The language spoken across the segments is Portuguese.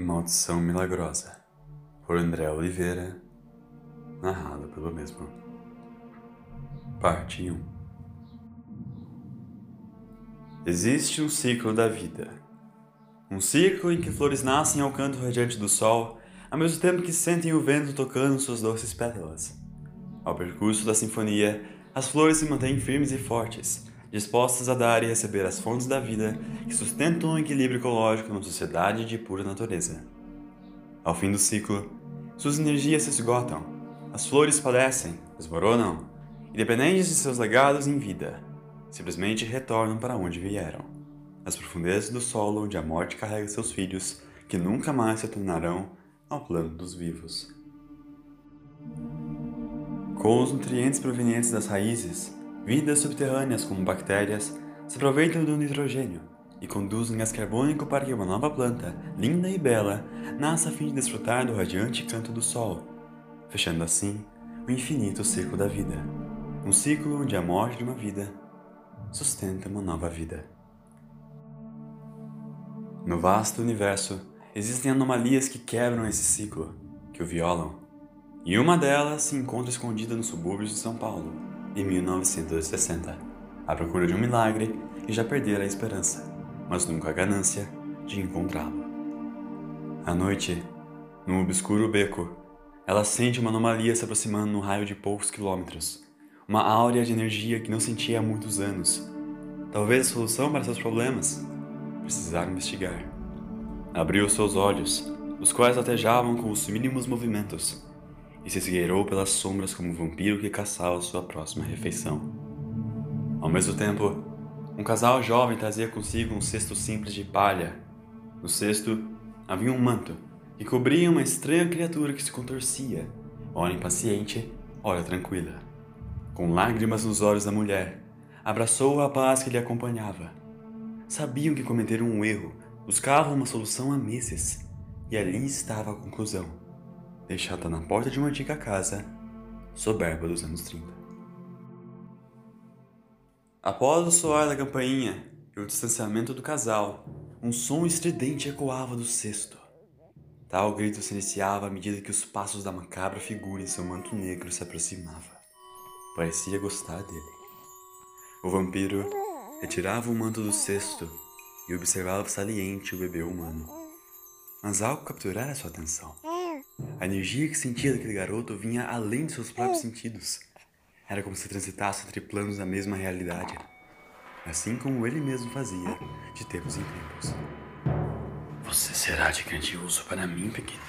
Maldição Milagrosa, por André Oliveira, narrado pelo mesmo. Parte 1 Existe um ciclo da vida. Um ciclo em que flores nascem ao canto radiante do sol, ao mesmo tempo que sentem o vento tocando suas doces pétalas. Ao percurso da sinfonia, as flores se mantêm firmes e fortes, dispostas a dar e receber as fontes da vida que sustentam o equilíbrio ecológico numa sociedade de pura natureza. Ao fim do ciclo, suas energias se esgotam, as flores padecem, desmoronam, independentes de seus legados em vida, simplesmente retornam para onde vieram, as profundezas do solo onde a morte carrega seus filhos, que nunca mais se tornarão ao plano dos vivos. Com os nutrientes provenientes das raízes, Vidas subterrâneas, como bactérias, se aproveitam do nitrogênio e conduzem gás carbônico para que uma nova planta, linda e bela, nasça a fim de desfrutar do radiante canto do sol, fechando assim o infinito ciclo da vida. Um ciclo onde a morte de uma vida sustenta uma nova vida. No vasto universo, existem anomalias que quebram esse ciclo, que o violam, e uma delas se encontra escondida nos subúrbios de São Paulo em 1960, à procura de um milagre e já perdera a esperança, mas nunca a ganância de encontrá-lo. À noite, num obscuro beco, ela sente uma anomalia se aproximando num raio de poucos quilômetros, uma áurea de energia que não sentia há muitos anos. Talvez a solução para seus problemas? Precisar investigar. Abriu seus olhos, os quais latejavam com os mínimos movimentos, e se esgueirou pelas sombras como um vampiro que caçava sua próxima refeição. Ao mesmo tempo, um casal jovem trazia consigo um cesto simples de palha. No cesto havia um manto que cobria uma estranha criatura que se contorcia, ora impaciente, ora tranquila. Com lágrimas nos olhos da mulher, abraçou o rapaz que lhe acompanhava. Sabiam que cometeram um erro, buscavam uma solução há meses, e ali estava a conclusão deixada na porta de uma antiga casa, soberba dos anos 30. Após o soar da campainha e o distanciamento do casal, um som estridente ecoava do cesto. Tal grito se iniciava à medida que os passos da macabra figura em seu manto negro se aproximava. Parecia gostar dele. O vampiro retirava o manto do cesto e observava saliente o bebê humano. Mas algo capturara sua atenção. A energia que sentia daquele garoto vinha além de seus próprios sentidos. Era como se transitasse entre planos da mesma realidade, assim como ele mesmo fazia de tempos em tempos. Você será de grande uso para mim, pequeno.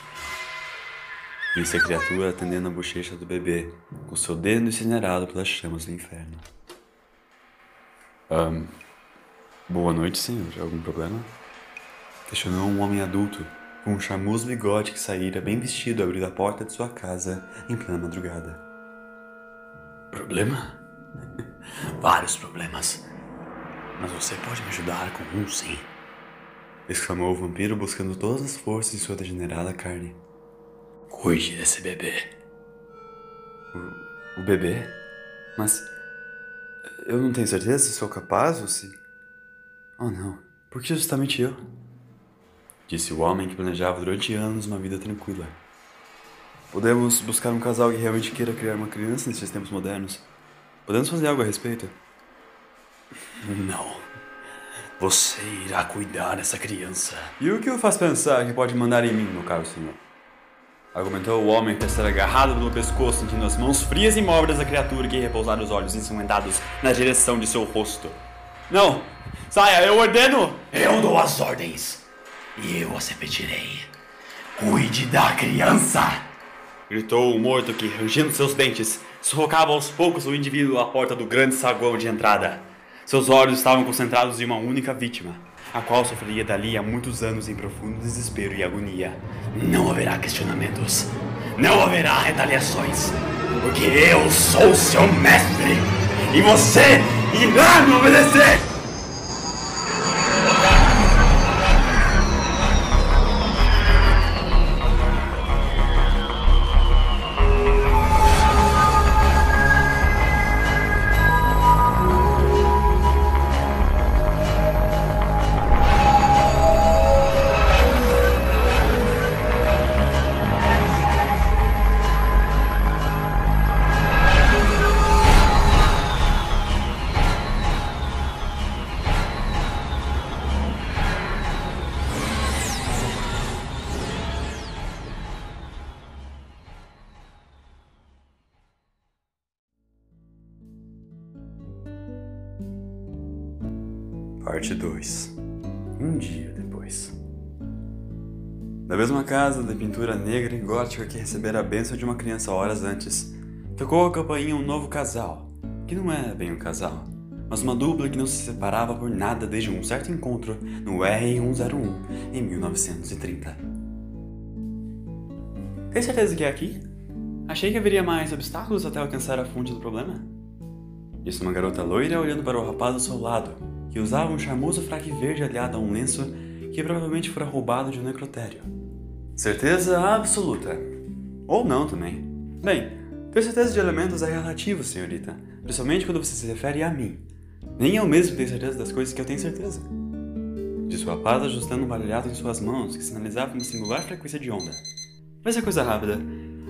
Disse a criatura atendendo a bochecha do bebê, com seu dedo incinerado pelas chamas do inferno. Um, boa noite, senhor. Algum problema? Questionou um homem adulto com um charmoso bigode que saíra bem vestido abriu a porta de sua casa em plena madrugada. Problema? Vários problemas. Mas você pode me ajudar com um sim. Exclamou o vampiro buscando todas as forças em sua degenerada carne. Cuide desse bebê. O, o bebê? Mas eu não tenho certeza se sou capaz ou se. Oh não, por que justamente eu? Disse o homem que planejava durante anos uma vida tranquila. Podemos buscar um casal que realmente queira criar uma criança nesses tempos modernos. Podemos fazer algo a respeito? Não. Você irá cuidar dessa criança. E o que o faz pensar que pode mandar em mim, meu caro senhor? Argumentou o homem que estava agarrado pelo pescoço, sentindo as mãos frias e móveis da criatura que repousara os olhos ensanguentados na direção de seu rosto. Não! Saia, eu ordeno! Eu dou as ordens! E eu as repetirei. Cuide da criança! Gritou o morto que, rangindo seus dentes, sufocava aos poucos o indivíduo à porta do grande saguão de entrada. Seus olhos estavam concentrados em uma única vítima, a qual sofreria dali há muitos anos em profundo desespero e agonia. Não haverá questionamentos. Não haverá retaliações. Porque eu sou seu mestre. E você irá me obedecer! Pintura negra e gótica que recebera a bênção de uma criança horas antes, tocou a campainha um novo casal, que não era bem um casal, mas uma dupla que não se separava por nada desde um certo encontro no R101 em 1930. Tem certeza que é aqui? Achei que haveria mais obstáculos até alcançar a fonte do problema. Disse uma garota loira olhando para o rapaz ao seu lado, que usava um charmoso fraque verde aliado a um lenço que provavelmente fora roubado de um necrotério. Certeza absoluta. Ou não também. Bem, ter certeza de elementos é relativo, senhorita, principalmente quando você se refere a mim. Nem eu mesmo tenho certeza das coisas que eu tenho certeza. Disse o rapaz ajustando um baralhado em suas mãos que sinalizava uma singular frequência de onda. Vai ser coisa rápida.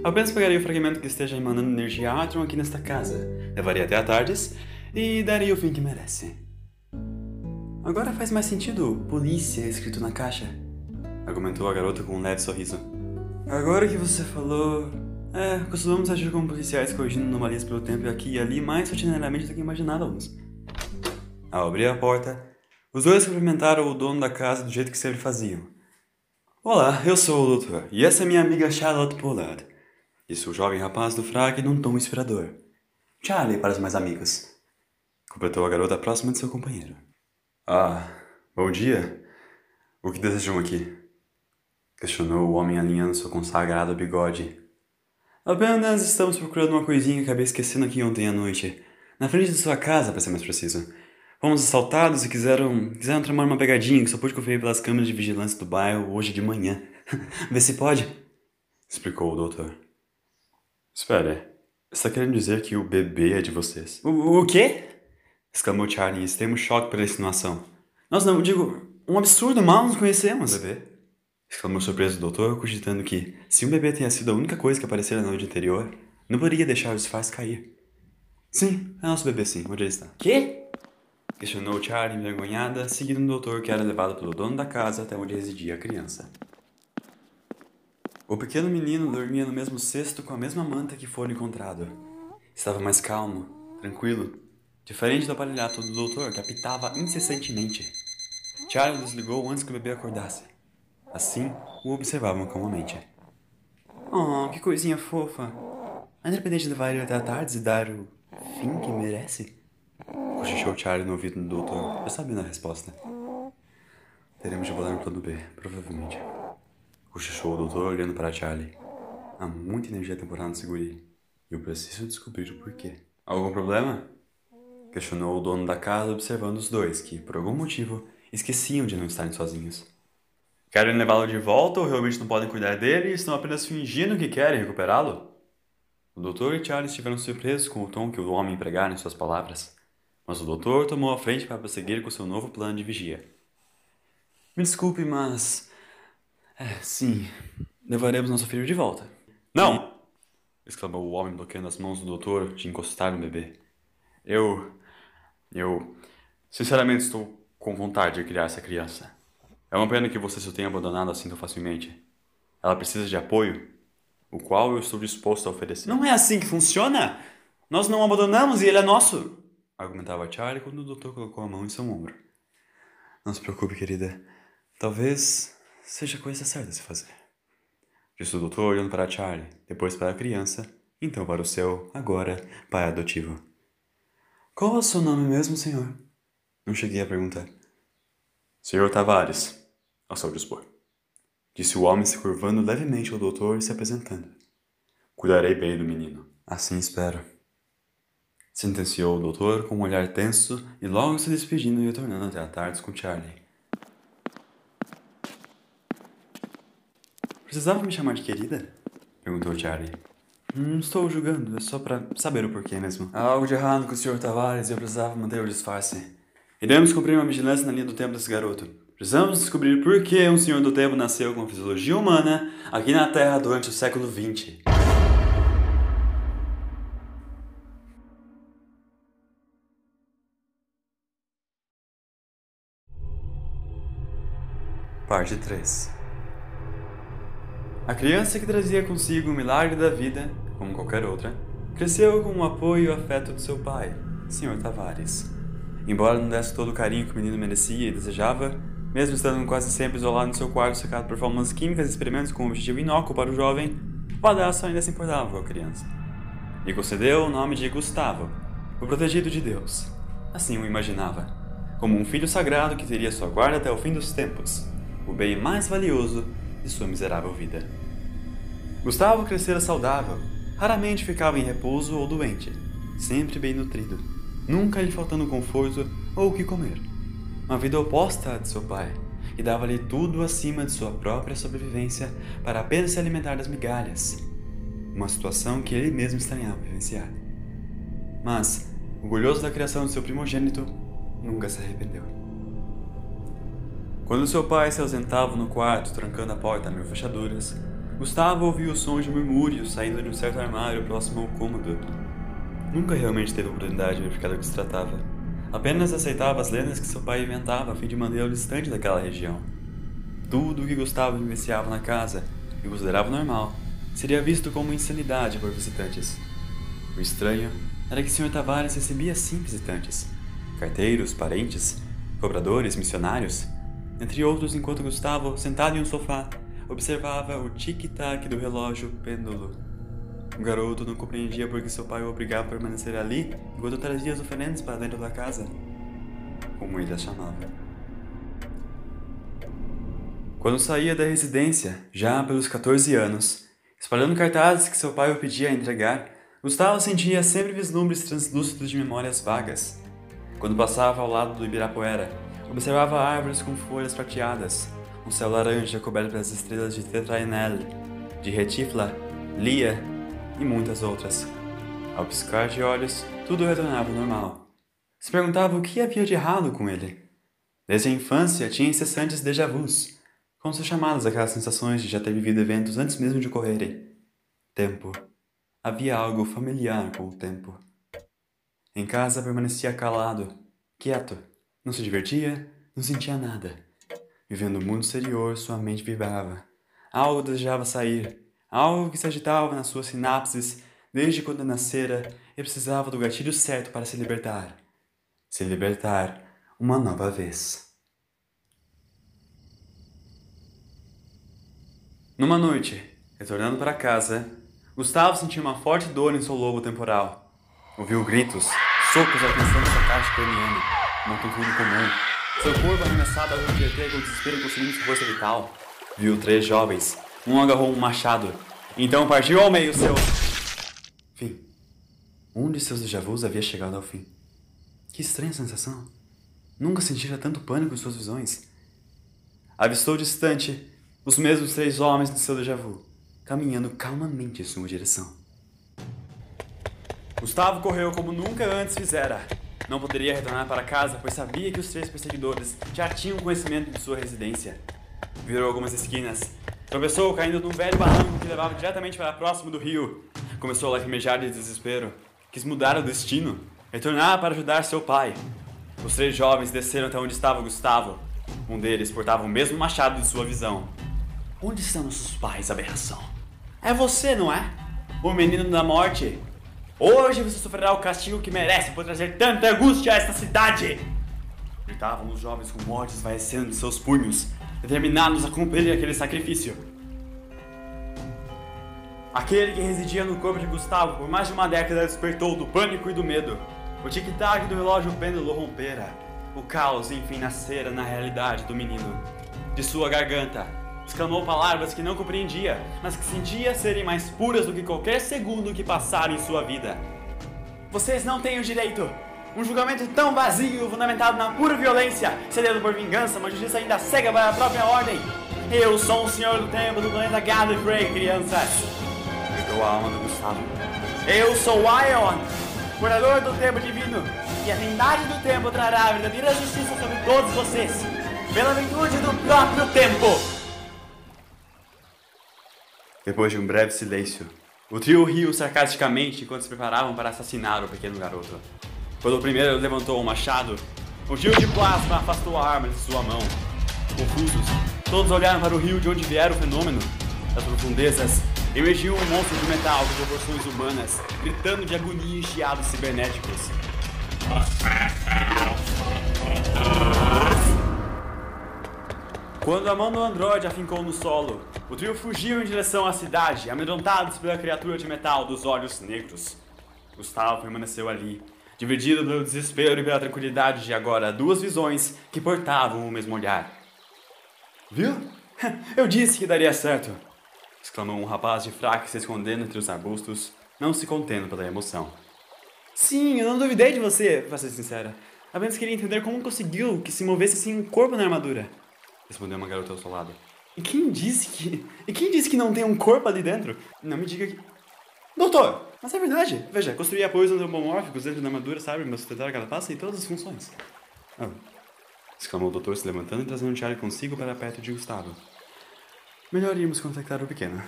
Apenas pegaria o fragmento que esteja emanando energia Atron aqui nesta casa, levaria até a Tardes e daria o fim que merece. Agora faz mais sentido polícia escrito na caixa, argumentou a garota com um leve sorriso. Agora que você falou. É, costumamos agir como policiais corrigindo anomalias pelo tempo aqui e ali mais rotineiramente do que imaginávamos. Ao abrir a porta, os dois cumprimentaram o dono da casa do jeito que sempre faziam. Olá, eu sou o doutor, e essa é minha amiga Charlotte Pollard disse o jovem rapaz do fraque num tom inspirador. Charlie para os mais amigos. Completou a garota próxima de seu companheiro. Ah, bom dia. O que desejam aqui? Questionou o homem alinhando seu consagrado bigode. Apenas estamos procurando uma coisinha que acabei esquecendo aqui ontem à noite. Na frente de sua casa, para ser mais preciso. Fomos assaltados e quiseram, quiseram tramar uma pegadinha que só pude conferir pelas câmeras de vigilância do bairro hoje de manhã. Vê se pode, explicou o doutor. Espere, está querendo dizer que o bebê é de vocês? O, o quê? exclamou Charlie em extremo choque pela insinuação. Nós não, digo, um absurdo, mal nos conhecemos. Bebê? Exclamou surpreso o doutor, cogitando que, se um bebê tenha sido a única coisa que aparecera na noite anterior, não poderia deixar o disfarce cair. Sim, é nosso bebê sim. Onde ele está? Quê? Questionou Charlie envergonhada, seguindo o doutor que era levado pelo dono da casa até onde residia a criança. O pequeno menino dormia no mesmo cesto com a mesma manta que fora encontrado. Estava mais calmo, tranquilo, diferente do aparelhato do doutor que apitava incessantemente. Charlie desligou antes que o bebê acordasse. Assim, o observavam calmamente. Oh, que coisinha fofa. Independente de levar ele até a tarde e dar o fim que merece? Cochichou Charlie no ouvido do doutor, já sabendo a resposta. Teremos de bolar no plano B, provavelmente. Cochichou o doutor olhando para Charlie. Há muita energia temporal no seguri. E eu preciso descobrir o porquê. Algum problema? Questionou o dono da casa observando os dois, que, por algum motivo, esqueciam de não estarem sozinhos. Querem levá-lo de volta ou realmente não podem cuidar dele e estão apenas fingindo que querem recuperá-lo? O doutor e Charlie estiveram surpresos com o tom que o homem empregara em suas palavras, mas o doutor tomou a frente para prosseguir com seu novo plano de vigia. Me desculpe, mas é, sim. Levaremos nosso filho de volta. Não! exclamou o homem bloqueando as mãos do doutor de encostar no bebê. Eu. Eu. Sinceramente estou com vontade de criar essa criança. É uma pena que você se tenha abandonado assim tão facilmente. Ela precisa de apoio, o qual eu estou disposto a oferecer. Não é assim que funciona! Nós não abandonamos e ele é nosso! argumentava Charlie quando o doutor colocou a mão em seu ombro. Não se preocupe, querida. Talvez seja a coisa certa a se fazer. Disse o doutor olhando para Charlie, depois para a criança, então para o seu, agora, pai adotivo. Qual é o seu nome mesmo, senhor? Não cheguei a perguntar. Senhor Tavares, ao seu dispor. Disse o homem se curvando levemente ao doutor e se apresentando. Cuidarei bem do menino. Assim espero. Sentenciou o doutor com um olhar tenso e logo se despedindo e retornando até a tarde com Charlie. Precisava me chamar de querida? Perguntou Charlie. Não estou julgando, é só para saber o porquê mesmo. Há algo de errado com o Sr. Tavares e eu precisava manter o disfarce. Iremos cumprir uma vigilância na linha do tempo desse garoto. Precisamos descobrir por que um Senhor do Tempo nasceu com fisiologia humana aqui na Terra durante o século XX. Parte 3 a criança que trazia consigo o milagre da vida, como qualquer outra, cresceu com o apoio e o afeto de seu pai, Sr. Tavares. embora não desse todo o carinho que o menino merecia e desejava, mesmo estando quase sempre isolado em seu quarto secado por fórmulas químicas e experimentos com um objetivo inócuo para o jovem, o padrasto ainda se importava com a criança. E concedeu o nome de Gustavo, o protegido de Deus. Assim o imaginava, como um filho sagrado que teria sua guarda até o fim dos tempos, o bem mais valioso de sua miserável vida. Gustavo crescera saudável, raramente ficava em repouso ou doente, sempre bem nutrido, nunca lhe faltando conforto ou o que comer. Uma vida oposta à de seu pai, que dava-lhe tudo acima de sua própria sobrevivência para apenas se alimentar das migalhas. Uma situação que ele mesmo estranhava vivenciar. Mas, orgulhoso da criação de seu primogênito, nunca se arrependeu. Quando seu pai se ausentava no quarto, trancando a porta a mil fechaduras, Gustavo ouviu os sons de murmúrios saindo de um certo armário próximo ao cômodo. Nunca realmente teve oportunidade de verificar do que se tratava. Apenas aceitava as lendas que seu pai inventava a fim de mantê-lo distante daquela região. Tudo o que Gustavo vivenciava na casa, e considerava normal, seria visto como insanidade por visitantes. O estranho era que o Sr. Tavares recebia sim visitantes, carteiros, parentes, cobradores, missionários, entre outros, enquanto Gustavo, sentado em um sofá, observava o tic-tac do relógio pêndulo. O garoto não compreendia por que seu pai o obrigava a permanecer ali enquanto trazia as oferendas para dentro da casa, como ele as chamava. Quando saía da residência, já pelos 14 anos, espalhando cartazes que seu pai o pedia a entregar, Gustavo sentia sempre vislumbres translúcidos de memórias vagas. Quando passava ao lado do Ibirapuera, observava árvores com folhas prateadas, um céu laranja coberto pelas estrelas de Tetraenel, de Retifla, Lia e muitas outras. Ao piscar de olhos, tudo retornava ao normal. Se perguntava o que havia de errado com ele. Desde a infância tinha incessantes déjà vus, como são chamadas aquelas sensações de já ter vivido eventos antes mesmo de ocorrerem. Tempo. Havia algo familiar com o tempo. Em casa permanecia calado, quieto, não se divertia, não sentia nada. Vivendo o mundo exterior, sua mente vibrava. Algo desejava sair, algo que se agitava nas suas sinapses desde quando nascera e precisava do gatilho certo para se libertar. Se libertar uma nova vez. Numa noite, retornando para casa, Gustavo sentiu uma forte dor em seu lobo temporal. Ouviu gritos, socos alcançando sua caixa craniana, uma tontura comum seu corpo arremessado ao reverter com desespero consumindo sua força vital. Viu três jovens. Um agarrou um machado. Então partiu ao meio seu. Fim. Um de seus déjà havia chegado ao fim. Que estranha sensação. Nunca sentira tanto pânico em suas visões. Avistou distante os mesmos três homens de seu déjà vu, caminhando calmamente em sua direção. Gustavo correu como nunca antes fizera, não poderia retornar para casa, pois sabia que os três perseguidores já tinham conhecimento de sua residência. Virou algumas esquinas. Tropeçou caindo num velho barranco que levava diretamente para próximo do rio. Começou a lacrimejar de desespero. Quis mudar o destino. Retornar para ajudar seu pai. Os três jovens desceram até onde estava Gustavo. Um deles portava o mesmo machado de sua visão. Onde estão nossos pais, aberração? É você, não é? O menino da morte? Hoje você sofrerá o castigo que merece por trazer tanta angústia a esta cidade! Gritavam os jovens com morte esvaecendo de seus punhos, determinados a cumprir aquele sacrifício. Aquele que residia no corpo de Gustavo por mais de uma década despertou do pânico e do medo. O tic-tac do relógio pêndulo rompera. O caos, enfim, nascera na realidade do menino. De sua garganta, exclamou palavras que não compreendia, mas que sentia serem mais puras do que qualquer segundo que passara em sua vida. Vocês não têm o direito! Um julgamento tão vazio, fundamentado na pura violência, cedendo por vingança, uma justiça ainda cega para a própria ordem. Eu sou o senhor do tempo do planeta Gallifrey, crianças! Gritou a alma do Gustavo. Eu sou Ion, curador do tempo divino, e a trindade do tempo trará a verdadeira justiça sobre todos vocês, pela virtude do próprio tempo! Depois de um breve silêncio, o trio riu sarcasticamente enquanto se preparavam para assassinar o pequeno garoto. Quando o primeiro levantou o machado, um rio de plasma afastou a arma de sua mão. Confusos, todos olharam para o rio de onde viera o fenômeno. Das profundezas, emergiu um monstro de metal de proporções humanas, gritando de agonia e chiados cibernéticos. Quando a mão do androide afincou no solo, o trio fugiu em direção à cidade, amedrontados pela criatura de metal dos olhos negros. Gustavo permaneceu ali, dividido pelo desespero e pela tranquilidade de agora duas visões que portavam o mesmo olhar. Viu? Eu disse que daria certo! exclamou um rapaz de fraque se escondendo entre os arbustos, não se contendo pela emoção. Sim, eu não duvidei de você, pra ser sincera. Apenas queria entender como conseguiu que se movesse assim um corpo na armadura. Respondeu uma garota ao seu lado. E quem disse que. E quem disse que não tem um corpo ali dentro? Não me diga que. Doutor! Mas é verdade! Veja, construir apoios antropomórficos dentro da armadura sabe mas sustentar cada passo e todas as funções. Oh. exclamou o doutor se levantando e trazendo Charlie consigo para perto de Gustavo. Melhor irmos contactar o pequeno.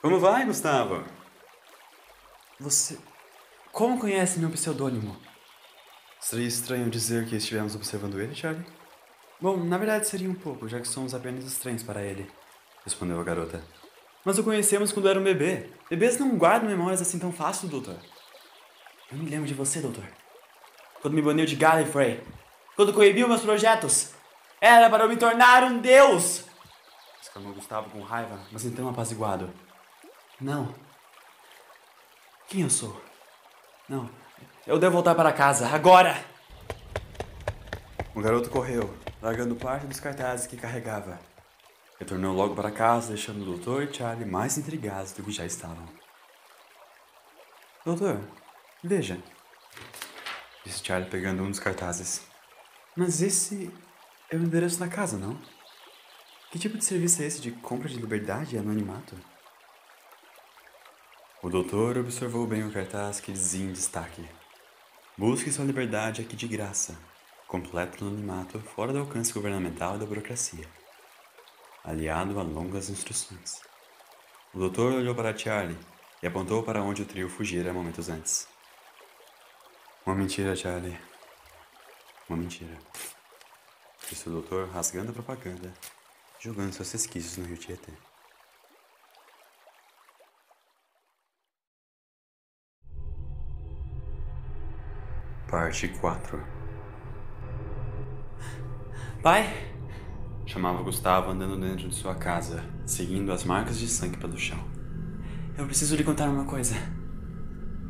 Como vai, Gustavo? Você. Como conhece meu pseudônimo? Seria estranho dizer que estivemos observando ele, Charlie? Bom, na verdade seria um pouco, já que somos apenas estranhos para ele, respondeu a garota. Mas o conhecemos quando era um bebê. Bebês não guardam memórias assim tão fácil, doutor. Eu me lembro de você, doutor. Quando me baniu de Gallifrey. Quando coibiu meus projetos. Era para eu me tornar um deus! exclamou Gustavo com raiva, mas então apaziguado. Não. Quem eu sou? Não. Eu devo voltar para casa, agora! O garoto correu, largando parte dos cartazes que carregava. Retornou logo para casa, deixando o doutor e Charlie mais intrigados do que já estavam. Doutor, veja, disse Charlie pegando um dos cartazes. Mas esse é o endereço da casa, não? Que tipo de serviço é esse de compra de liberdade e anonimato? O doutor observou bem o cartaz que dizia em destaque: Busque sua liberdade aqui de graça, completo anonimato fora do alcance governamental e da burocracia, aliado a longas instruções. O doutor olhou para Charlie e apontou para onde o trio fugira momentos antes. Uma mentira, Charlie. Uma mentira. Disse o doutor, rasgando a propaganda, jogando seus resquícios no rio Tietê. Parte 4 Pai? Chamava Gustavo andando dentro de sua casa, seguindo as marcas de sangue pelo chão. Eu preciso lhe contar uma coisa.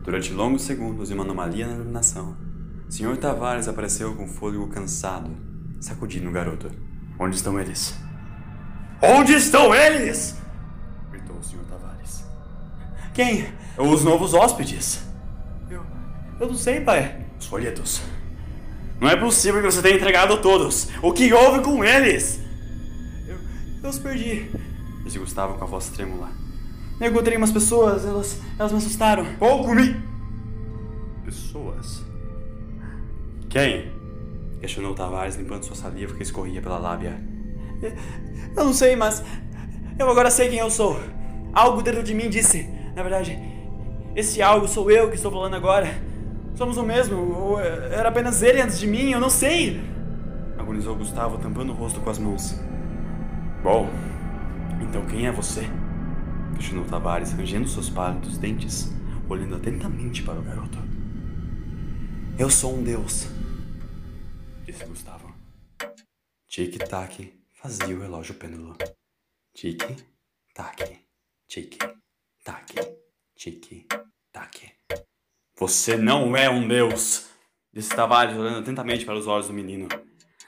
Durante longos segundos e uma anomalia na iluminação, Sr. Tavares apareceu com fôlego cansado, sacudindo o garoto. Onde estão eles? Onde estão eles? gritou o Sr. Tavares. Quem? Os novos hóspedes. Eu. Eu não sei, pai. Os folhetos. Não é possível que você tenha entregado todos. O que houve com eles? Eu, os perdi, disse Gustavo com a voz trêmula. Eu encontrei umas pessoas, elas, elas me assustaram. Pouco me. Pessoas? Quem? Questionou Tavares, limpando sua saliva que escorria pela lábia. Eu não sei, mas. Eu agora sei quem eu sou. Algo dentro de mim disse. Na verdade, esse algo sou eu que estou falando agora. Somos o mesmo, ou era apenas ele antes de mim, eu não sei. Agonizou Gustavo, tampando o rosto com as mãos. Bom, então quem é você? Questionou Tavares, rangendo seus pálidos dentes, olhando atentamente para o garoto. Eu sou um deus, disse Gustavo. Tic-tac fazia o relógio pêndulo. Tic-tac, tic-tac, tic-tac. Você não é um deus, disse Tavares olhando atentamente para os olhos do menino.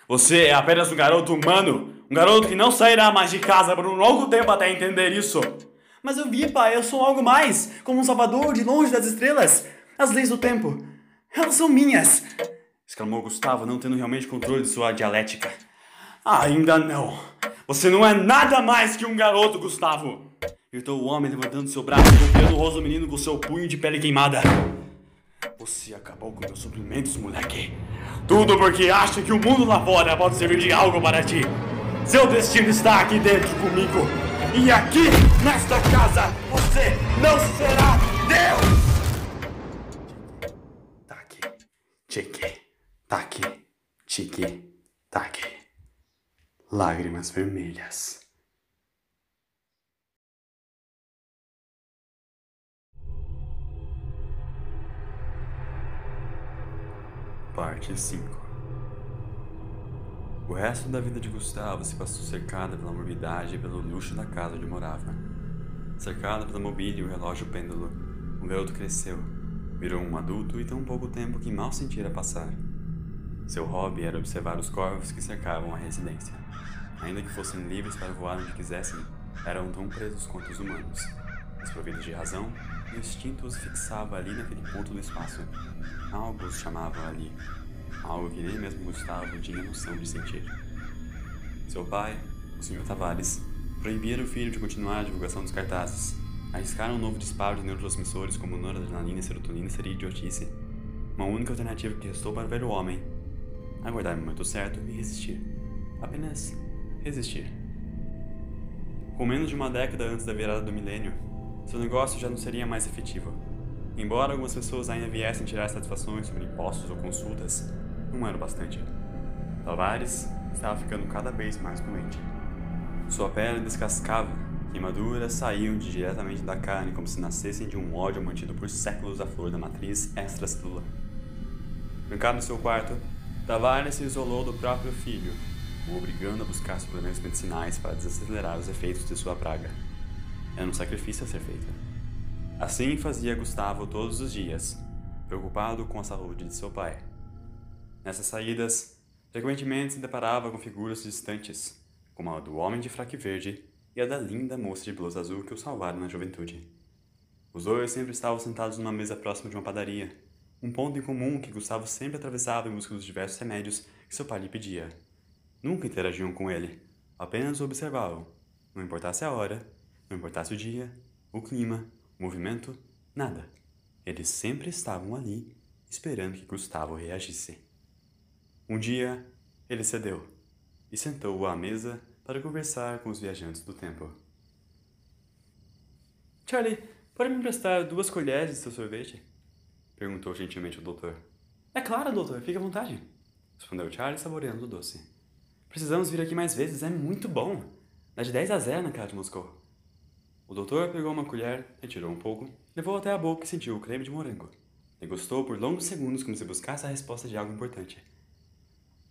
Você é apenas um garoto humano, um garoto que não sairá mais de casa por um longo tempo até entender isso. Mas eu vi, pai, eu sou algo mais, como um salvador de longe das estrelas. As leis do tempo, elas são minhas, exclamou Gustavo, não tendo realmente controle de sua dialética. Ainda não. Você não é nada mais que um garoto, Gustavo. Gritou o homem levantando seu braço e golpeando o rosto do menino com seu punho de pele queimada. Você acabou com meus suprimentos, moleque. Tudo porque acha que o mundo lá fora pode servir de algo para ti. Seu destino está aqui dentro comigo. E aqui, nesta casa, você não será Deus! Taque, tique, taque, tique, taque. Lágrimas vermelhas. Parte 5 O resto da vida de Gustavo se passou cercada pela morbidade e pelo luxo da casa onde morava. Cercada pela mobília e o relógio pêndulo, o garoto cresceu, virou um adulto e tão pouco tempo que mal sentira passar. Seu hobby era observar os corvos que cercavam a residência. Ainda que fossem livres para voar onde quisessem, eram tão presos quanto os humanos. Desprovidos de razão, o instinto os fixava ali naquele ponto do espaço. Algo os chamava ali, algo que nem mesmo Gustavo tinha noção de sentir. Seu pai, o Sr. Tavares, proibira o filho de continuar a divulgação dos cartazes. Arriscar um novo disparo de neurotransmissores como noradrenalina e serotonina seria idiotice. Uma única alternativa que restou para o velho homem: aguardar o momento certo e resistir. Apenas resistir. Com menos de uma década antes da virada do milênio, seu negócio já não seria mais efetivo. Embora algumas pessoas ainda viessem tirar satisfações sobre impostos ou consultas, não era bastante. Tavares estava ficando cada vez mais doente. Sua pele descascava, queimaduras saíam diretamente da carne como se nascessem de um ódio mantido por séculos à flor da matriz extracelular. Trancado no seu quarto, Tavares se isolou do próprio filho, o obrigando a buscar suplementos medicinais para desacelerar os efeitos de sua praga. Era um sacrifício a ser feito. Assim fazia Gustavo todos os dias, preocupado com a saúde de seu pai. Nessas saídas, frequentemente se deparava com figuras distantes, como a do homem de fraque verde e a da linda moça de blusa azul que o salvaram na juventude. Os dois sempre estavam sentados numa mesa próxima de uma padaria, um ponto em comum que Gustavo sempre atravessava em busca dos diversos remédios que seu pai lhe pedia. Nunca interagiam com ele, apenas o observavam, não importasse a hora não importasse o dia, o clima, o movimento, nada. Eles sempre estavam ali, esperando que Gustavo reagisse. Um dia, ele cedeu e sentou à mesa para conversar com os viajantes do tempo. Charlie, pode me emprestar duas colheres de seu sorvete? Perguntou gentilmente o doutor. É claro, doutor, fique à vontade. Respondeu Charlie, saboreando o doce. Precisamos vir aqui mais vezes, é muito bom. Dá de 10 a 0 na cara de Moscou. O doutor pegou uma colher, retirou um pouco, levou até a boca e sentiu o creme de morango. Degustou por longos segundos como se buscasse a resposta de algo importante.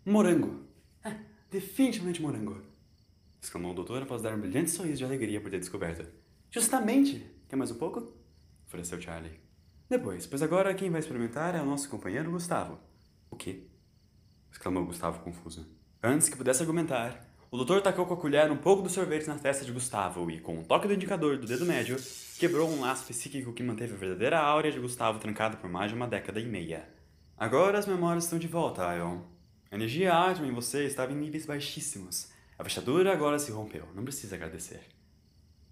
Morango! É, definitivamente morango! exclamou o doutor após dar um brilhante sorriso de alegria por ter descoberto. Justamente! Quer mais um pouco? ofereceu Charlie. Depois, pois agora quem vai experimentar é o nosso companheiro Gustavo. O quê? exclamou Gustavo confuso. Antes que pudesse argumentar, o doutor tacou com a colher um pouco do sorvete na testa de Gustavo e, com um toque do indicador do dedo médio, quebrou um laço psíquico que manteve a verdadeira áurea de Gustavo trancado por mais de uma década e meia. Agora as memórias estão de volta, Ion. Energia átima em você estava em níveis baixíssimos. A fechadura agora se rompeu, não precisa agradecer.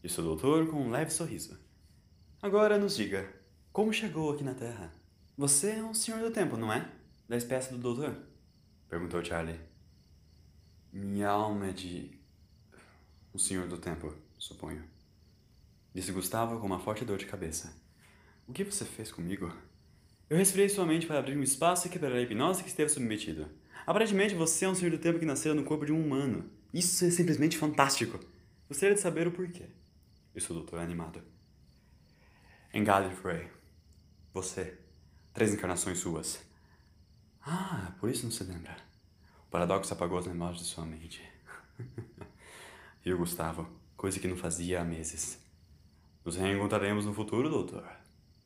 Disse o doutor com um leve sorriso. Agora nos diga, como chegou aqui na Terra? Você é um senhor do tempo, não é? Da espécie do doutor? Perguntou Charlie. Minha alma é de. O Senhor do Tempo, suponho. Disse Gustavo com uma forte dor de cabeça. O que você fez comigo? Eu respirei sua mente para abrir um espaço e quebrar a hipnose que esteve submetido. Aparentemente você é um Senhor do Tempo que nasceu no corpo de um humano. Isso é simplesmente fantástico. Gostaria de saber o porquê. Disse o doutor animado. Em Gallifrey. Você. Três encarnações suas. Ah, por isso não se lembra paradoxo apagou as memórias de sua mente. Viu, Gustavo? Coisa que não fazia há meses. Nos reencontraremos no futuro, doutor.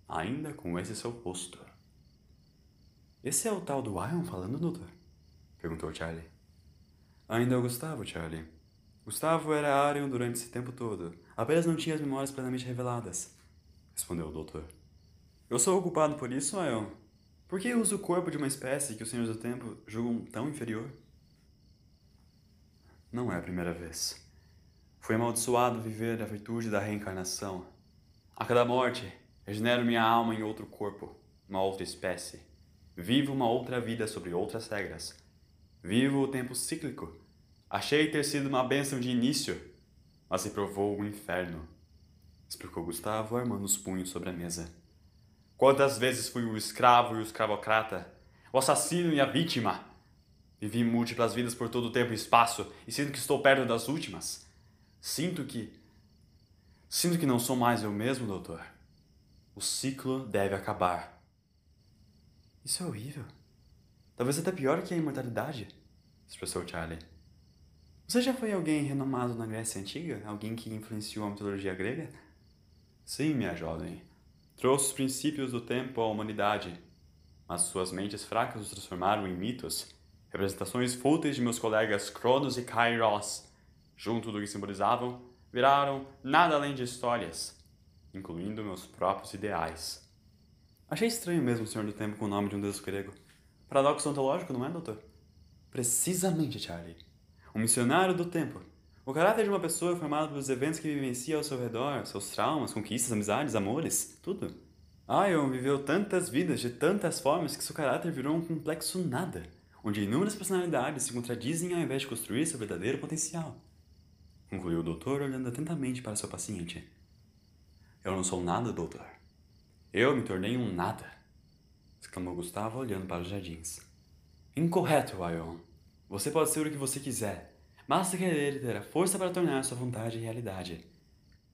Ainda com esse seu posto. Esse é o tal do Ion falando, doutor? Perguntou Charlie. Ainda é o Gustavo, Charlie. Gustavo era Arion durante esse tempo todo. Apenas não tinha as memórias plenamente reveladas. Respondeu o doutor. Eu sou o culpado por isso, Ion? Por que usa o corpo de uma espécie que os senhores do tempo julgam tão inferior? Não é a primeira vez. Foi amaldiçoado viver a virtude da reencarnação. A cada morte, regenero minha alma em outro corpo, uma outra espécie. Vivo uma outra vida sobre outras regras. Vivo o tempo cíclico. Achei ter sido uma bênção de início, mas se provou o inferno. Explicou Gustavo, armando os punhos sobre a mesa. Quantas vezes fui o escravo e o escravocrata, o assassino e a vítima. Vivi múltiplas vidas por todo o tempo e espaço e sinto que estou perto das últimas. Sinto que. Sinto que não sou mais eu mesmo, doutor. O ciclo deve acabar. Isso é horrível. Talvez até pior que a imortalidade. expressou Charlie. Você já foi alguém renomado na Grécia Antiga? Alguém que influenciou a mitologia grega? Sim, minha jovem. Trouxe os princípios do tempo à humanidade, mas suas mentes fracas os transformaram em mitos, representações fúteis de meus colegas Cronos e Kairos, junto do que simbolizavam, viraram nada além de histórias, incluindo meus próprios ideais. Achei estranho mesmo o Senhor do Tempo com o nome de um deus grego. Paradoxo ontológico, não é, doutor? Precisamente, Charlie. Um missionário do tempo. O caráter de uma pessoa é formado pelos eventos que vivencia ao seu redor, seus traumas, conquistas, amizades, amores, tudo. Ion viveu tantas vidas de tantas formas que seu caráter virou um complexo nada, onde inúmeras personalidades se contradizem ao invés de construir seu verdadeiro potencial. Concluiu o doutor olhando atentamente para seu paciente. Eu não sou nada, doutor. Eu me tornei um nada, exclamou Gustavo olhando para os jardins. Incorreto, Ion. Você pode ser o que você quiser. Basta querer ter a força para tornar sua vontade realidade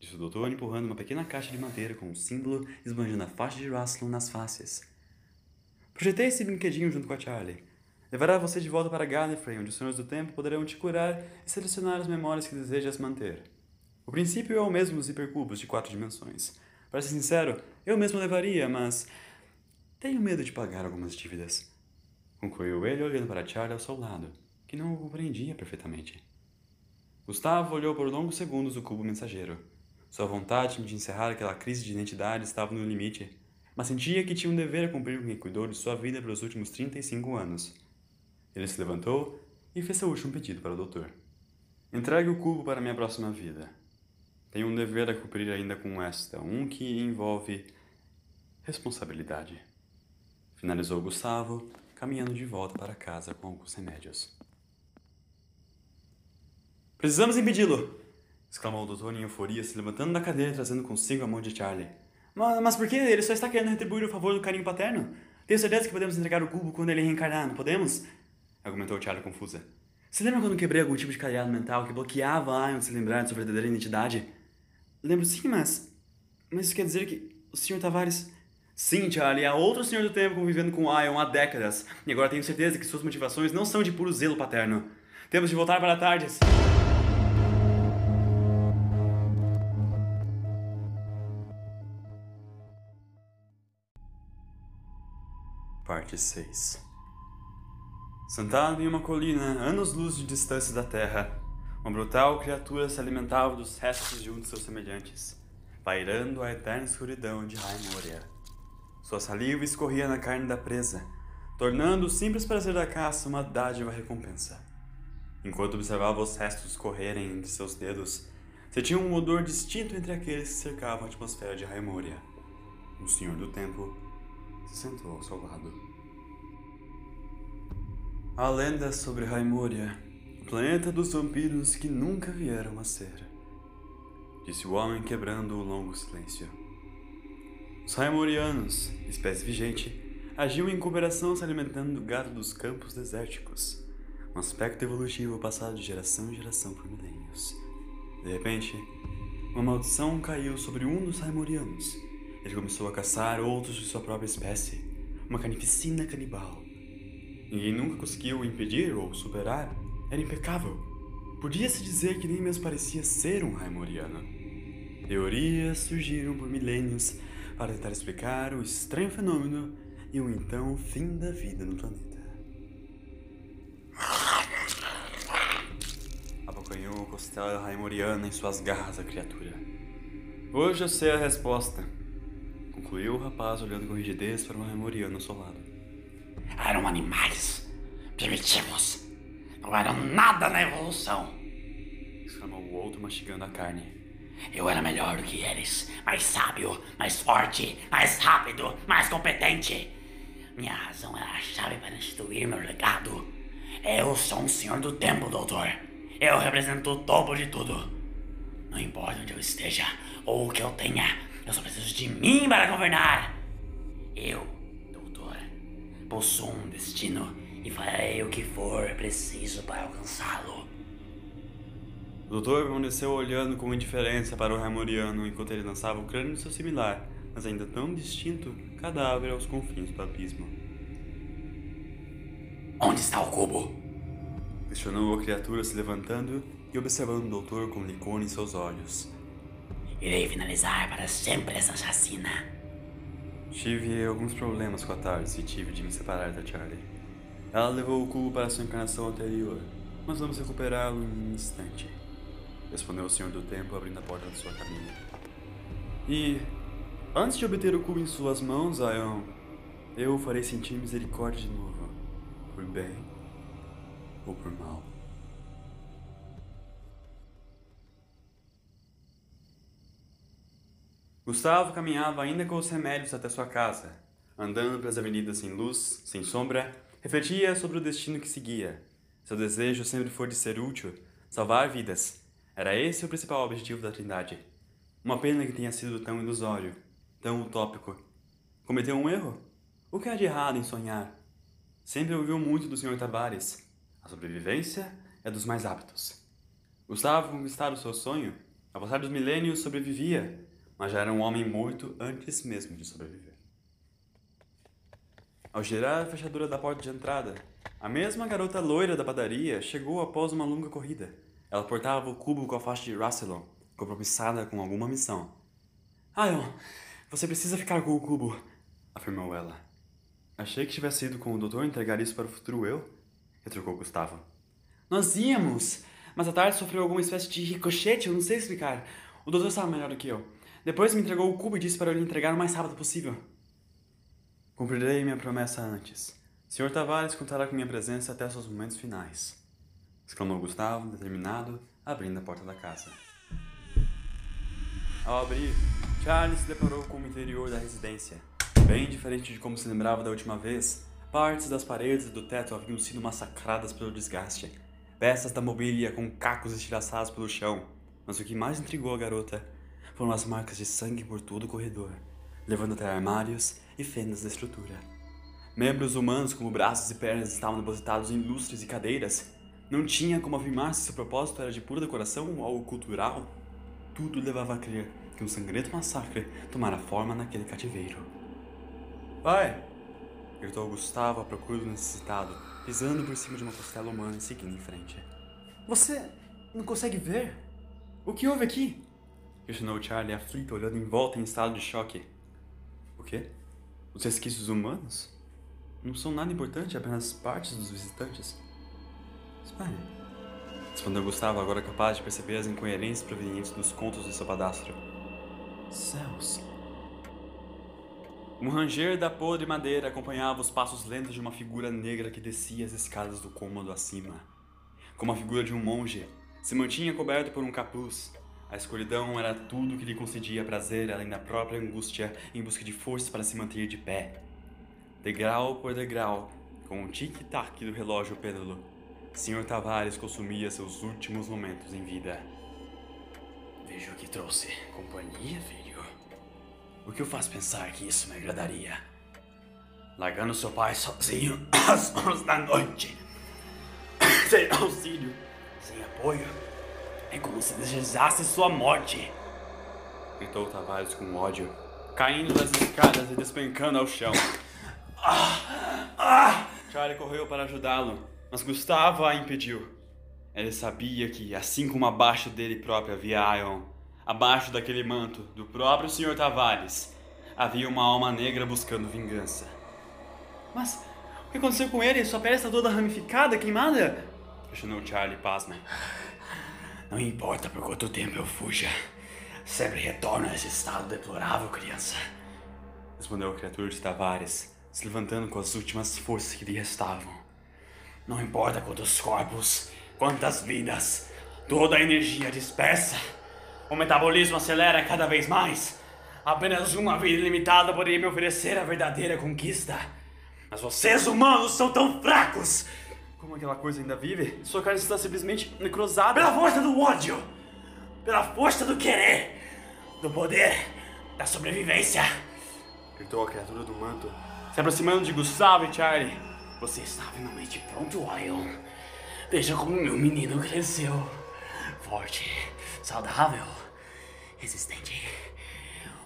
disse o doutor, empurrando uma pequena caixa de madeira com um símbolo esbanjando a faixa de Rasslon nas faces. Projetei esse brinquedinho junto com a Charlie. Levará você de volta para Gallifrey, onde os Senhores do Tempo poderão te curar e selecionar as memórias que desejas manter. O princípio é o mesmo dos hipercubos de quatro dimensões. Para ser sincero, eu mesmo levaria, mas tenho medo de pagar algumas dívidas. Concluiu ele olhando para Charlie ao seu lado, que não o compreendia perfeitamente. Gustavo olhou por longos segundos o cubo mensageiro. Sua vontade de encerrar aquela crise de identidade estava no limite, mas sentia que tinha um dever a cumprir com quem cuidou de sua vida pelos últimos 35 anos. Ele se levantou e fez seu último pedido para o doutor. Entregue o cubo para minha próxima vida. Tenho um dever a cumprir ainda com esta, um que envolve responsabilidade. Finalizou Gustavo, caminhando de volta para casa com alguns remédios. Precisamos impedi-lo! exclamou o doutor em euforia, se levantando da cadeira e trazendo consigo a mão de Charlie. Mas, mas por que? Ele só está querendo retribuir o favor do carinho paterno. Tenho certeza que podemos entregar o cubo quando ele reencarnar, não podemos? Argumentou Charlie confusa. Você lembra quando quebrei algum tipo de cadeado mental que bloqueava Ion de se lembrar de sua verdadeira identidade? Lembro sim, mas... Mas isso quer dizer que o Sr. Tavares... Sim, Charlie, há outro Senhor do Tempo convivendo com Ion há décadas. E agora tenho certeza que suas motivações não são de puro zelo paterno. Temos de voltar para Tardes. Parte 6 Sentado em uma colina, anos-luz de distância da terra, uma brutal criatura se alimentava dos restos de um de seus semelhantes, pairando a eterna escuridão de Raimoria. Sua saliva escorria na carne da presa, tornando o simples prazer da caça uma dádiva recompensa. Enquanto observava os restos correrem entre seus dedos, sentia um odor distinto entre aqueles que cercavam a atmosfera de Raimoria. O Senhor do Tempo se sentou ao seu lado. A lenda sobre Raimúria, o planeta dos vampiros que nunca vieram a ser, disse o homem quebrando o longo silêncio. Os Raimurianos, espécie vigente, agiam em cooperação se alimentando do gado dos campos desérticos, um aspecto evolutivo passado de geração em geração por milênios. De repente, uma maldição caiu sobre um dos Raimurianos ele começou a caçar outros de sua própria espécie, uma carnificina canibal. Ninguém nunca conseguiu impedir ou superar. Era impecável. Podia-se dizer que nem mesmo parecia ser um Raimoriano. Teorias surgiram por milênios para tentar explicar o estranho fenômeno e o então fim da vida no planeta. Abocanhou o costela raimoriana em suas garras a criatura. Hoje eu sei a resposta concluiu o rapaz olhando com rigidez para o seu lado. Eram animais primitivos. Não eram nada na evolução. Exclamou o outro mastigando a carne. Eu era melhor do que eles. Mais sábio, mais forte, mais rápido, mais competente. Minha razão era a chave para instituir meu legado. Eu sou um senhor do tempo, doutor. Eu represento o topo de tudo. Não importa onde eu esteja ou o que eu tenha, eu só preciso de mim para governar. Eu, doutor, possuo um destino e farei o que for preciso para alcançá-lo. O doutor permaneceu olhando com indiferença para o Raimoriano enquanto ele lançava o crânio de seu similar, mas ainda tão distinto, cadáver aos confins do abismo. Onde está o cubo? Questionou a criatura se levantando e observando o doutor com licone em seus olhos. Irei finalizar para sempre essa chacina. Tive alguns problemas com a Tars e tive de me separar da Charlie. Ela levou o cubo para sua encarnação anterior, mas vamos recuperá-lo em um instante. Respondeu o Senhor do Tempo, abrindo a porta da sua cabine. E, antes de obter o cubo em suas mãos, Ion, eu farei sentir misericórdia de novo, por bem ou por mal. Gustavo caminhava ainda com os remédios até sua casa. Andando pelas avenidas sem luz, sem sombra, refletia sobre o destino que seguia. Seu desejo sempre foi de ser útil, salvar vidas. Era esse o principal objetivo da Trindade. Uma pena que tenha sido tão ilusório, tão utópico. Cometeu um erro? O que há de errado em sonhar? Sempre ouviu muito do Sr. Tavares. A sobrevivência é dos mais aptos. Gustavo conquistara o seu sonho. Ao passar dos milênios, sobrevivia, mas já era um homem morto antes mesmo de sobreviver. Ao girar a fechadura da porta de entrada, a mesma garota loira da padaria chegou após uma longa corrida. Ela portava o cubo com a faixa de Rassilon, compromissada com alguma missão. Ion, você precisa ficar com o cubo, afirmou ela. Achei que tivesse ido com o doutor entregar isso para o futuro eu, retrucou Gustavo. Nós íamos, mas a tarde sofreu alguma espécie de ricochete, eu não sei explicar. O doutor sabe melhor do que eu. Depois me entregou o cubo e disse para eu lhe entregar o mais rápido possível. Cumprirei minha promessa antes. Sr. Tavares contará com minha presença até seus momentos finais. Exclamou Gustavo, determinado, abrindo a porta da casa. Ao abrir, Charles se deparou com o interior da residência. Bem diferente de como se lembrava da última vez, partes das paredes e do teto haviam sido massacradas pelo desgaste. Peças da mobília com cacos estilhaçados pelo chão. Mas o que mais intrigou a garota foram as marcas de sangue por todo o corredor, levando até armários e fendas da estrutura. Membros humanos, como braços e pernas, estavam depositados em lustres e cadeiras. Não tinha como afirmar se seu propósito era de pura decoração ou algo cultural. Tudo levava a crer que um sangrento massacre tomara forma naquele cativeiro. Pai! gritou Gustavo à procura do necessitado, pisando por cima de uma costela humana e seguindo em frente. Você não consegue ver? O que houve aqui? questionou Charlie aflito, olhando em volta em estado de choque. O quê? Os resquícios humanos? Não são nada importante, apenas partes dos visitantes. Espere. Respondeu Gustavo, agora capaz de perceber as incoerências provenientes dos contos do seu padastro. Céus. Um ranger da podre madeira acompanhava os passos lentos de uma figura negra que descia as escadas do cômodo acima. Como a figura de um monge, se mantinha coberto por um capuz. A escuridão era tudo que lhe concedia prazer, além da própria angústia, em busca de forças para se manter de pé. Degrau por degrau, com o tic-tac do relógio pêndulo, Sr. Tavares consumia seus últimos momentos em vida. Vejo que trouxe companhia, filho. O que o faz pensar que isso me agradaria? Largando seu pai sozinho às horas da noite, sem auxílio, sem apoio, é como se desejasse sua morte. Gritou Tavares com ódio, caindo das escadas e despencando ao chão. Ah, ah. Charlie correu para ajudá-lo, mas Gustavo a impediu. Ele sabia que, assim como abaixo dele próprio havia Ion, abaixo daquele manto do próprio Sr. Tavares, havia uma alma negra buscando vingança. Mas o que aconteceu com ele? Sua pele está toda ramificada, queimada? Questionou Charlie pasma. Não importa por quanto tempo eu fuja, sempre retorno a esse estado deplorável, criança. Respondeu a criatura de Tavares, se levantando com as últimas forças que lhe restavam. Não importa quantos corpos, quantas vidas, toda a energia dispersa. O metabolismo acelera cada vez mais. Apenas uma vida limitada poderia me oferecer a verdadeira conquista. Mas vocês humanos são tão fracos! Como aquela coisa ainda vive? Sua carne está simplesmente necrosada. Pela força do ódio! Pela força do querer! Do poder! Da sobrevivência! Gritou a criatura do manto, se aproximando de Gustavo e Charlie. Você está finalmente pronto, Ion. Veja como meu menino cresceu. Forte, saudável, resistente.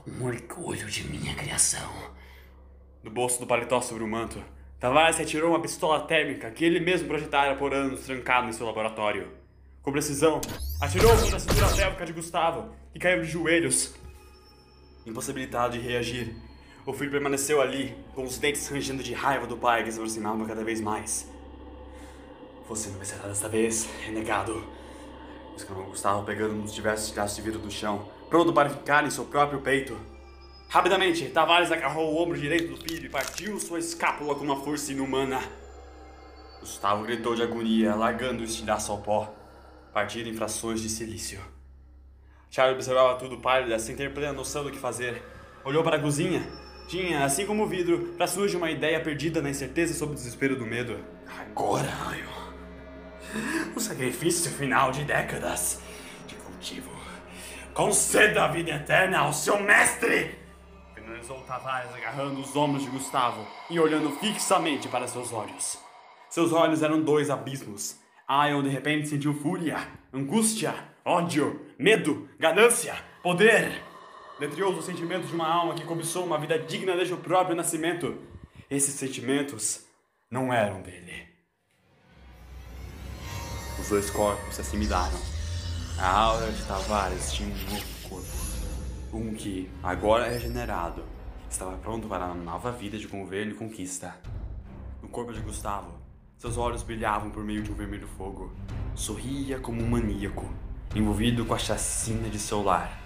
Um orgulho de minha criação. Do bolso do paletó sobre o manto, Tavares retirou uma pistola térmica que ele mesmo projetara por anos trancado em seu laboratório. Com precisão, atirou contra a cintura pélvica de Gustavo, que caiu de joelhos. Impossibilitado de reagir, o filho permaneceu ali, com os dentes rangendo de raiva do pai que se aproximava cada vez mais. Você não vencerá desta vez, renegado. Exclamou Gustavo, pegando dos diversos pedaços de vidro do chão, pronto para ficar em seu próprio peito. Rapidamente, Tavares agarrou o ombro direito do filho e partiu sua escápula com uma força inumana. Gustavo gritou de agonia, largando o estilhaço ao pó, partido em frações de silício. Charlie observava tudo pálida, sem ter plena noção do que fazer. Olhou para a cozinha. Tinha, assim como o vidro, traços de uma ideia perdida na incerteza sob o desespero do medo. Agora, Ayo. O sacrifício final de décadas de cultivo. Conceda a vida eterna ao seu mestre! Finalizou Tavares agarrando os ombros de Gustavo e olhando fixamente para seus olhos. Seus olhos eram dois abismos. Ion de repente sentiu fúria, angústia, ódio, medo, ganância, poder. Dentre os sentimentos de uma alma que cobiçou uma vida digna desde o próprio nascimento. Esses sentimentos não eram dele. Os dois corpos se assimilaram. A aura de Tavares tinha um novo corpo. Um que, agora regenerado, estava pronto para uma nova vida de governo e conquista. No corpo de Gustavo, seus olhos brilhavam por meio de um vermelho fogo. Sorria como um maníaco, envolvido com a chacina de seu lar.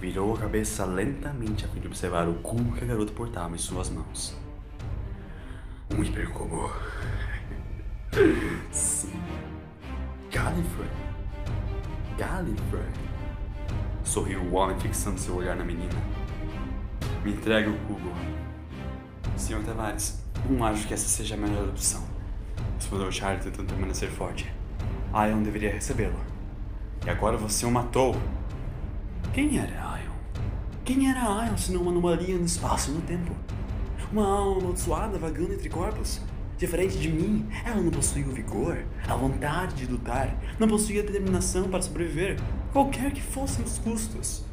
Virou a cabeça lentamente a fim de observar o cubo que a garota portava em suas mãos. Um hipercubo. Sim. Gallifrey. Gallifrey. Sorriu o homem fixando seu olhar na menina. Me entregue o cubo. Senhor Tavares, não acho que essa seja a melhor opção. Respondeu Charlie tentando permanecer forte. Ion deveria recebê-lo. E agora você o matou. Quem era Ion? Quem era Ion senão uma anomalia no espaço e no tempo? Uma alma amaldiçoada vagando entre corpos? Diferente de mim, ela não possuía o vigor, a vontade de lutar, não possuía a determinação para sobreviver, qualquer que fossem os custos.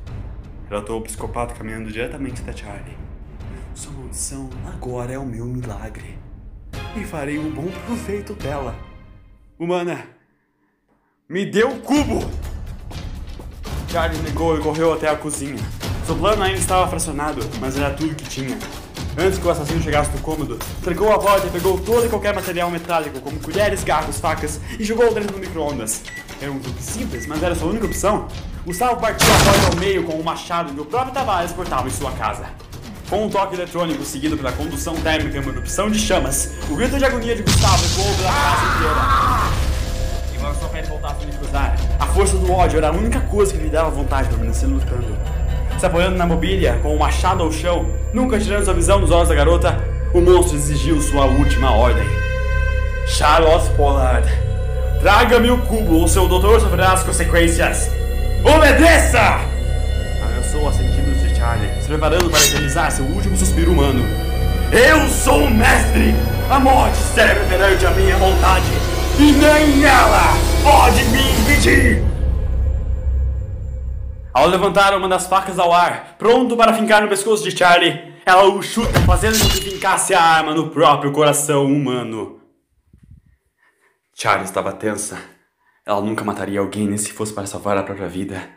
Relatou o psicopata caminhando diretamente até Charlie. Sua maldição agora é o meu milagre. E farei um bom proveito dela. Humana, me dê o cubo! Charlie negou e correu até a cozinha. Seu plano ainda estava fracionado, mas era tudo que tinha. Antes que o assassino chegasse no cômodo, trancou a porta e pegou todo e qualquer material metálico, como colheres, garfos, facas, e jogou dentro do micro-ondas. Era um truque simples, mas era sua única opção. Gustavo partiu a porta ao meio com um machado que o próprio Tavares portava em sua casa. Com um toque eletrônico seguido pela condução térmica e uma erupção de chamas, o grito de agonia de Gustavo ecoou pela casa inteira. Sua pele voltasse a lhe cruzar, a força do ódio era a única coisa que lhe dava vontade de permanecer lutando. Se apoiando na mobília, com o machado ao chão, nunca tirando sua visão dos olhos da garota, o monstro exigiu sua última ordem. Charlotte Pollard, traga-me o cubo ou seu doutor sofrerá as consequências. Obedeça! Ameaçou a centímetros de Charlie, se preparando para eternizar seu último suspiro humano. Eu sou o mestre! A morte serve perante a minha vontade, e nem ela pode me impedir! Ao levantar uma das facas ao ar, pronto para fincar no pescoço de Charlie, ela o chuta, fazendo com que fincasse a arma no próprio coração humano. Charlie estava tensa. Ela nunca mataria alguém nem se fosse para salvar a própria vida.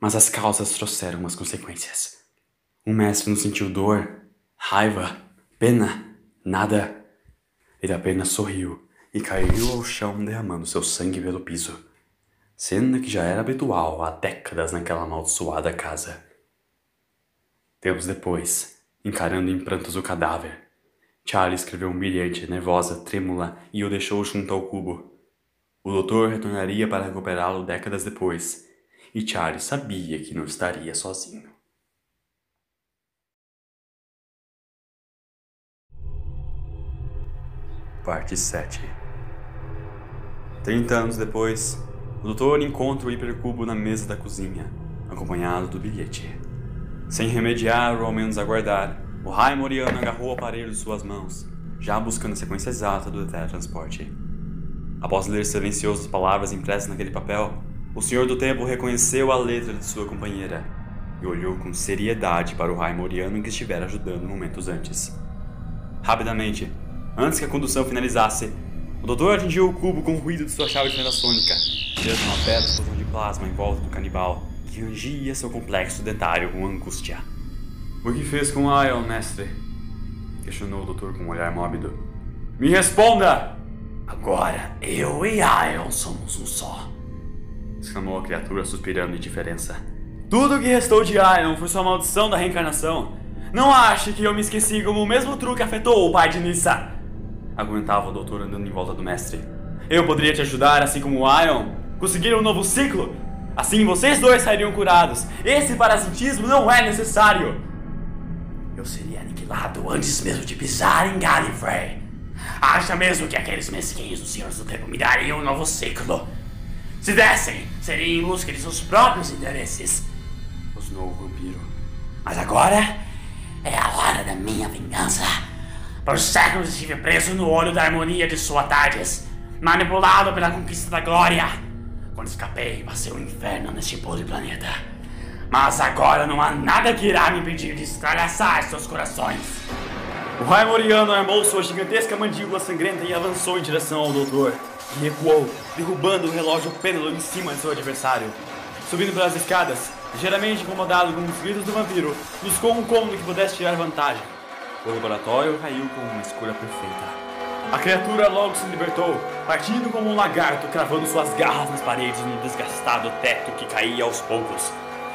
Mas as causas trouxeram as consequências. O mestre não sentiu dor, raiva, pena, nada. Ele apenas sorriu e caiu ao chão derramando seu sangue pelo piso cena que já era habitual há décadas naquela amaldiçoada casa. Tempos depois, encarando em prantos o cadáver, Charlie escreveu um bilhete, nervosa, trêmula, e o deixou junto ao cubo. O doutor retornaria para recuperá-lo décadas depois, e Charlie sabia que não estaria sozinho. Parte 7 Trinta anos depois, o doutor encontra o hipercubo na mesa da cozinha, acompanhado do bilhete. Sem remediar ou ao menos aguardar, o raio Moriano agarrou o aparelho de suas mãos, já buscando a sequência exata do teletransporte. Após ler silenciosas palavras impressas naquele papel, o Senhor do Tempo reconheceu a letra de sua companheira e olhou com seriedade para o raio Moriano que estivera ajudando momentos antes. Rapidamente, Antes que a condução finalizasse, o doutor atingiu o cubo com o ruído de sua chave de fenda sônica, tirando uma bela explosão de plasma em volta do canibal, que rangia seu complexo dentário com angústia. O que fez com Ion, mestre? Questionou o doutor com um olhar móbido. Me responda! Agora eu e Ion somos um só. Exclamou a criatura suspirando de indiferença. Tudo o que restou de Ion foi sua maldição da reencarnação. Não ache que eu me esqueci como o mesmo truque afetou o pai de Nissa. Argumentava o doutor andando em volta do mestre. Eu poderia te ajudar, assim como o Ion. Conseguir um novo ciclo. Assim vocês dois sairiam curados. Esse parasitismo não é necessário. Eu seria aniquilado antes mesmo de pisar em Gallifrey. Acha mesmo que aqueles mesquinhos dos Senhores do Tempo me dariam um novo ciclo? Se dessem, seria em busca de seus próprios interesses. Rosnou o vampiro. Mas agora é a hora da minha vingança. Por séculos estive preso no olho da harmonia de sua Tardes, manipulado pela conquista da glória. Quando escapei, passei o inferno neste podre planeta. Mas agora não há nada que irá me impedir de estralhaçar seus corações. O Raimoriano armou sua gigantesca mandíbula sangrenta e avançou em direção ao doutor. E recuou, derrubando o relógio pêndulo em cima de seu adversário. Subindo pelas escadas, ligeiramente incomodado com os gritos do vampiro, buscou um cômodo que pudesse tirar vantagem. O laboratório caiu com uma escolha perfeita. A criatura logo se libertou, partindo como um lagarto, cravando suas garras nas paredes no desgastado teto que caía aos poucos.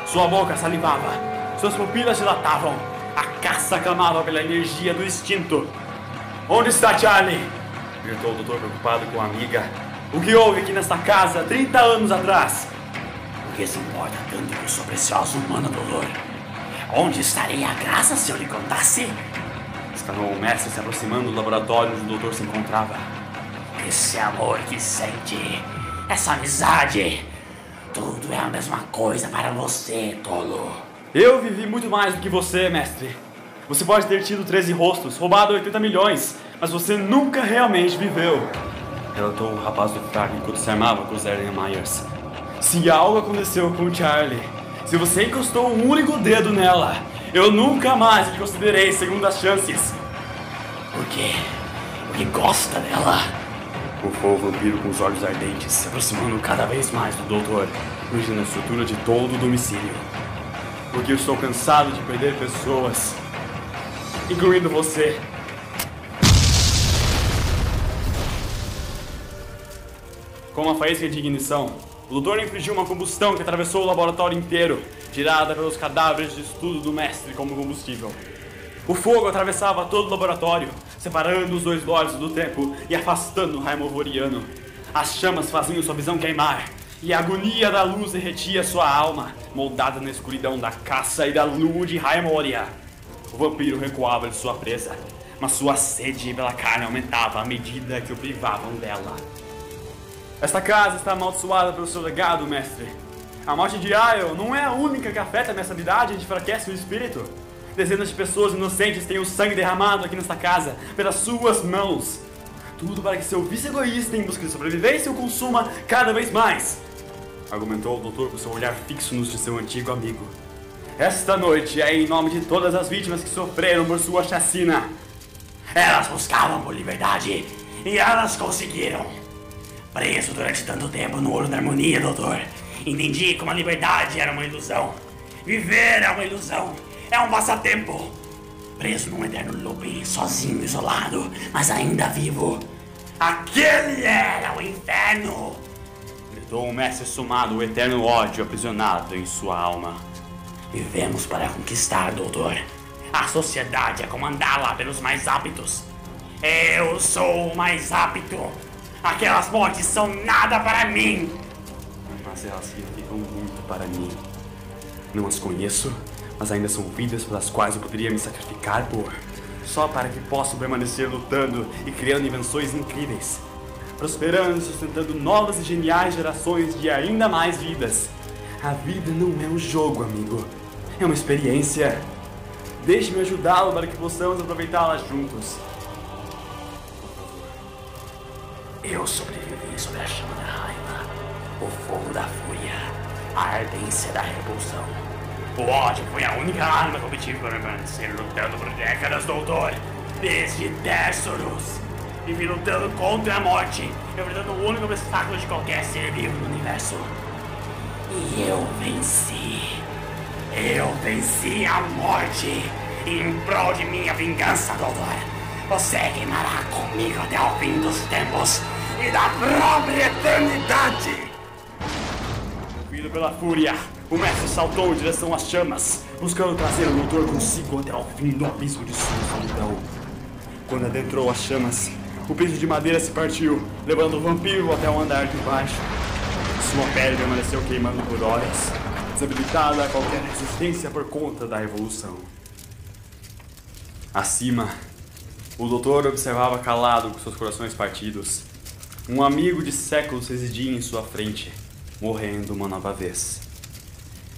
Sua boca salivava, suas pupilas dilatavam, a caça clamava pela energia do instinto. Onde está Charlie? gritou o doutor preocupado com a amiga. O que houve aqui nesta casa 30 anos atrás? Por que se importa tanto com sua preciosa humana dolor? Onde estaria a graça se eu lhe contasse? Exclamou o mestre se aproximando do laboratório onde o doutor se encontrava. Esse amor que sente, essa amizade, tudo é a mesma coisa para você, tolo. Eu vivi muito mais do que você, mestre. Você pode ter tido 13 rostos, roubado 80 milhões, mas você nunca realmente viveu. Relatou o rapaz do fraco enquanto se armava com os Eren Myers. Se algo aconteceu com o Charlie, se você encostou um único dedo nela, eu nunca mais lhe considerei segundas chances. Quê? Porque gosta dela. Bufou o vampiro com os olhos ardentes, se aproximando cada vez mais do doutor, urgindo a estrutura de todo o domicílio. Porque eu estou cansado de perder pessoas, incluindo você. Com uma faísca de ignição, o doutor infligiu uma combustão que atravessou o laboratório inteiro, tirada pelos cadáveres de estudo do mestre como combustível. O fogo atravessava todo o laboratório, separando os dois lords do tempo e afastando o Raimovoriano. As chamas faziam sua visão queimar, e a agonia da luz derretia sua alma, moldada na escuridão da caça e da lua de Raimoria. O vampiro recuava de sua presa, mas sua sede pela carne aumentava à medida que o privavam dela. Esta casa está amaldiçoada pelo seu legado, mestre. A morte de Ayo não é a única que afeta a minha sanidade e enfraquece o espírito. Dezenas de pessoas inocentes têm o sangue derramado aqui nesta casa, pelas suas mãos. Tudo para que seu vício egoísta em busca de sobrevivência o consuma cada vez mais. Argumentou o doutor com seu olhar fixo nos de seu antigo amigo. Esta noite é em nome de todas as vítimas que sofreram por sua chacina. Elas buscavam por liberdade e elas conseguiram. Preso durante tanto tempo no ouro da harmonia, doutor, entendi como a liberdade era uma ilusão. Viver é uma ilusão, é um passatempo. Preso num eterno looping, sozinho, isolado, mas ainda vivo. Aquele era o inferno! Gritou o mestre sumado, o eterno ódio aprisionado em sua alma. Vivemos para conquistar, doutor. A sociedade é comandá-la pelos mais aptos. Eu sou o mais apto. Aquelas mortes são nada para mim. Mas elas significam muito para mim. Não as conheço, mas ainda são vidas pelas quais eu poderia me sacrificar por. Só para que possam permanecer lutando e criando invenções incríveis. Prosperando e sustentando novas e geniais gerações de ainda mais vidas. A vida não é um jogo, amigo. É uma experiência. Deixe-me ajudá-lo para que possamos aproveitá-la juntos. Eu sobrevivi sob a chama da raiva, o fogo da fúria, a ardência da repulsão. O ódio foi a única arma que obtive para permanecer lutando por décadas, doutor. Desde Tessoros. e lutando contra a morte, enfrentando o único obstáculo de qualquer ser vivo no universo. E eu venci. Eu venci a morte em prol de minha vingança, doutor. Você queimará comigo até o fim dos tempos e da própria eternidade. Movido pela fúria, o mestre saltou em direção às chamas, buscando trazer o doutor consigo até o fim do abismo de sua solidão. Quando adentrou as chamas, o piso de madeira se partiu, levando o vampiro até o andar de baixo. Sua pele permaneceu queimando por horas, desabilitada a qualquer resistência por conta da evolução. Acima, o doutor observava calado com seus corações partidos. Um amigo de séculos residia em sua frente, morrendo uma nova vez.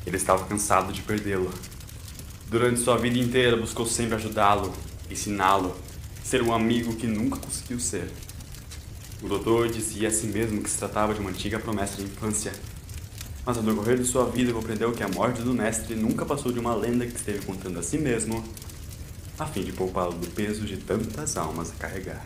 Ele estava cansado de perdê-lo. Durante sua vida inteira buscou sempre ajudá-lo, ensiná-lo, ser um amigo que nunca conseguiu ser. O doutor dizia a si mesmo que se tratava de uma antiga promessa de infância. Mas ao decorrer de sua vida compreendeu que a morte do mestre nunca passou de uma lenda que esteve contando a si mesmo, a fim de poupá-lo do peso de tantas almas a carregar.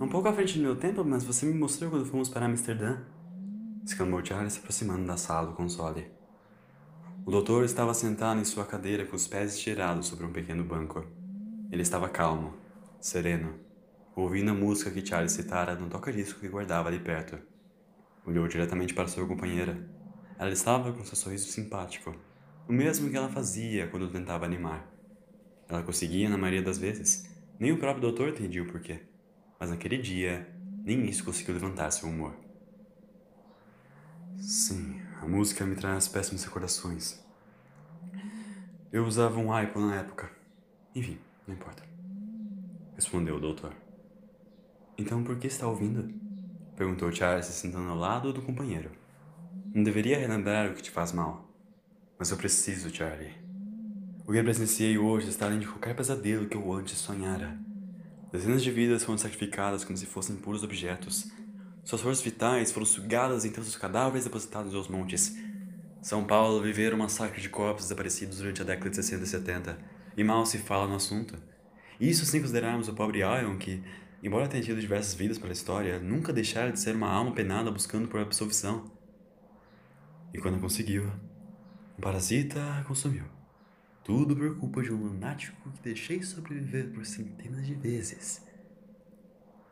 Um pouco à frente do meu tempo, mas você me mostrou quando fomos para Amsterdã. Exclamou Charlie se aproximando da sala do console. O doutor estava sentado em sua cadeira com os pés estirados sobre um pequeno banco. Ele estava calmo, sereno, ouvindo a música que Charlie citara no toca-disco que guardava ali perto. Olhou diretamente para sua companheira. Ela estava com seu sorriso simpático, o mesmo que ela fazia quando tentava animar. Ela conseguia na maioria das vezes. Nem o próprio doutor entendia o porquê. Mas naquele dia, nem isso conseguiu levantar seu humor. Sim, a música me traz péssimos recordações. Eu usava um iPhone na época. Enfim, não importa. Respondeu o doutor. Então por que está ouvindo? Perguntou Charles, se sentando ao lado do companheiro. Não deveria relembrar o que te faz mal. Mas eu preciso, Charlie. O que presenciei hoje está além de qualquer pesadelo que eu antes sonhara. Dezenas de vidas foram sacrificadas como se fossem puros objetos. Suas forças vitais foram sugadas entre os cadáveres depositados aos montes. São Paulo vivera um massacre de corpos desaparecidos durante a década de 60 e 70, e mal se fala no assunto. Isso sem considerarmos o pobre Ion, que, embora tenha tido diversas vidas pela história, nunca deixara de ser uma alma penada buscando por absolvição. E quando conseguiu, um parasita consumiu. Tudo por culpa de um lunático que deixei sobreviver por centenas de vezes.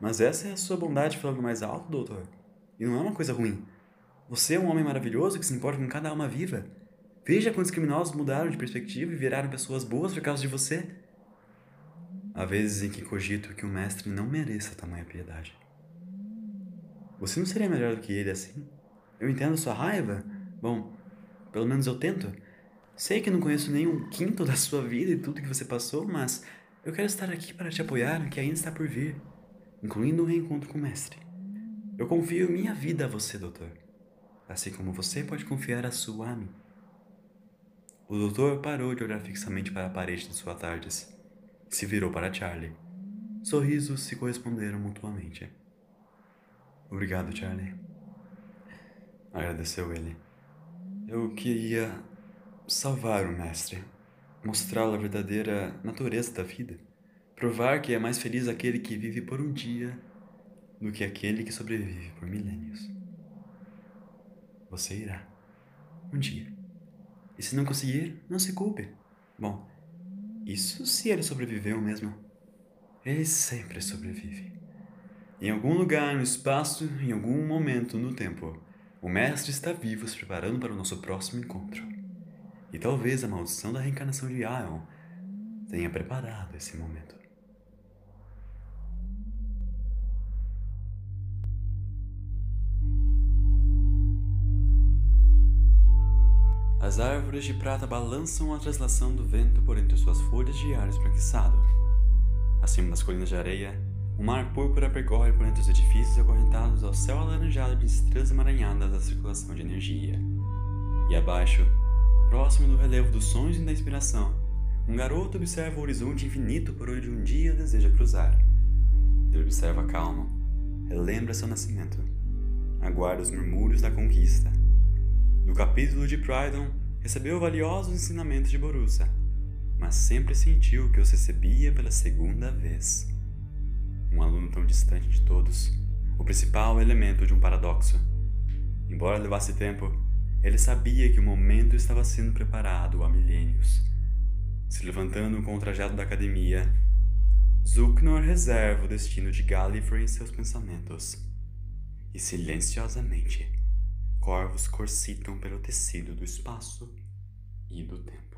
Mas essa é a sua bondade falando mais alto, doutor. E não é uma coisa ruim. Você é um homem maravilhoso que se importa com cada alma viva. Veja quantos criminosos mudaram de perspectiva e viraram pessoas boas por causa de você. Há vezes em que cogito que o mestre não mereça tamanha piedade. Você não seria melhor do que ele assim? Eu entendo sua raiva. Bom, pelo menos eu tento. Sei que não conheço nem um quinto da sua vida e tudo que você passou, mas eu quero estar aqui para te apoiar no que ainda está por vir, incluindo o reencontro com o mestre. Eu confio minha vida a você, doutor, assim como você pode confiar a sua a mim. O doutor parou de olhar fixamente para a parede de sua tardes se virou para Charlie. Sorrisos se corresponderam mutuamente. Obrigado, Charlie. Agradeceu ele. Eu queria salvar o mestre, mostrá-lo a verdadeira natureza da vida, provar que é mais feliz aquele que vive por um dia do que aquele que sobrevive por milênios. Você irá, um dia. E se não conseguir, não se culpe. Bom, isso se ele sobreviveu mesmo. Ele sempre sobrevive. Em algum lugar no espaço, em algum momento no tempo, o mestre está vivo se preparando para o nosso próximo encontro. E talvez a maldição da reencarnação de Ion tenha preparado esse momento. As árvores de prata balançam a translação do vento por entre suas folhas de ar esbranquiçado. Acima das colinas de areia, o mar púrpura percorre por entre os edifícios acorrentados ao céu alaranjado de estrelas emaranhadas da circulação de energia. E abaixo, próximo do relevo dos sonhos e da inspiração, um garoto observa o horizonte infinito por onde um dia deseja cruzar. Ele observa calmo, relembra seu nascimento, aguarda os murmúrios da conquista. Do capítulo de Prydon, recebeu valiosos ensinamentos de Borussia, mas sempre sentiu que os recebia pela segunda vez. Um aluno tão distante de todos, o principal elemento de um paradoxo. Embora levasse tempo, ele sabia que o momento estava sendo preparado há milênios. Se levantando com o trajeto da academia, Zulknor reserva o destino de Gallifrey em seus pensamentos. E silenciosamente, corvos corsitam pelo tecido do espaço e do tempo.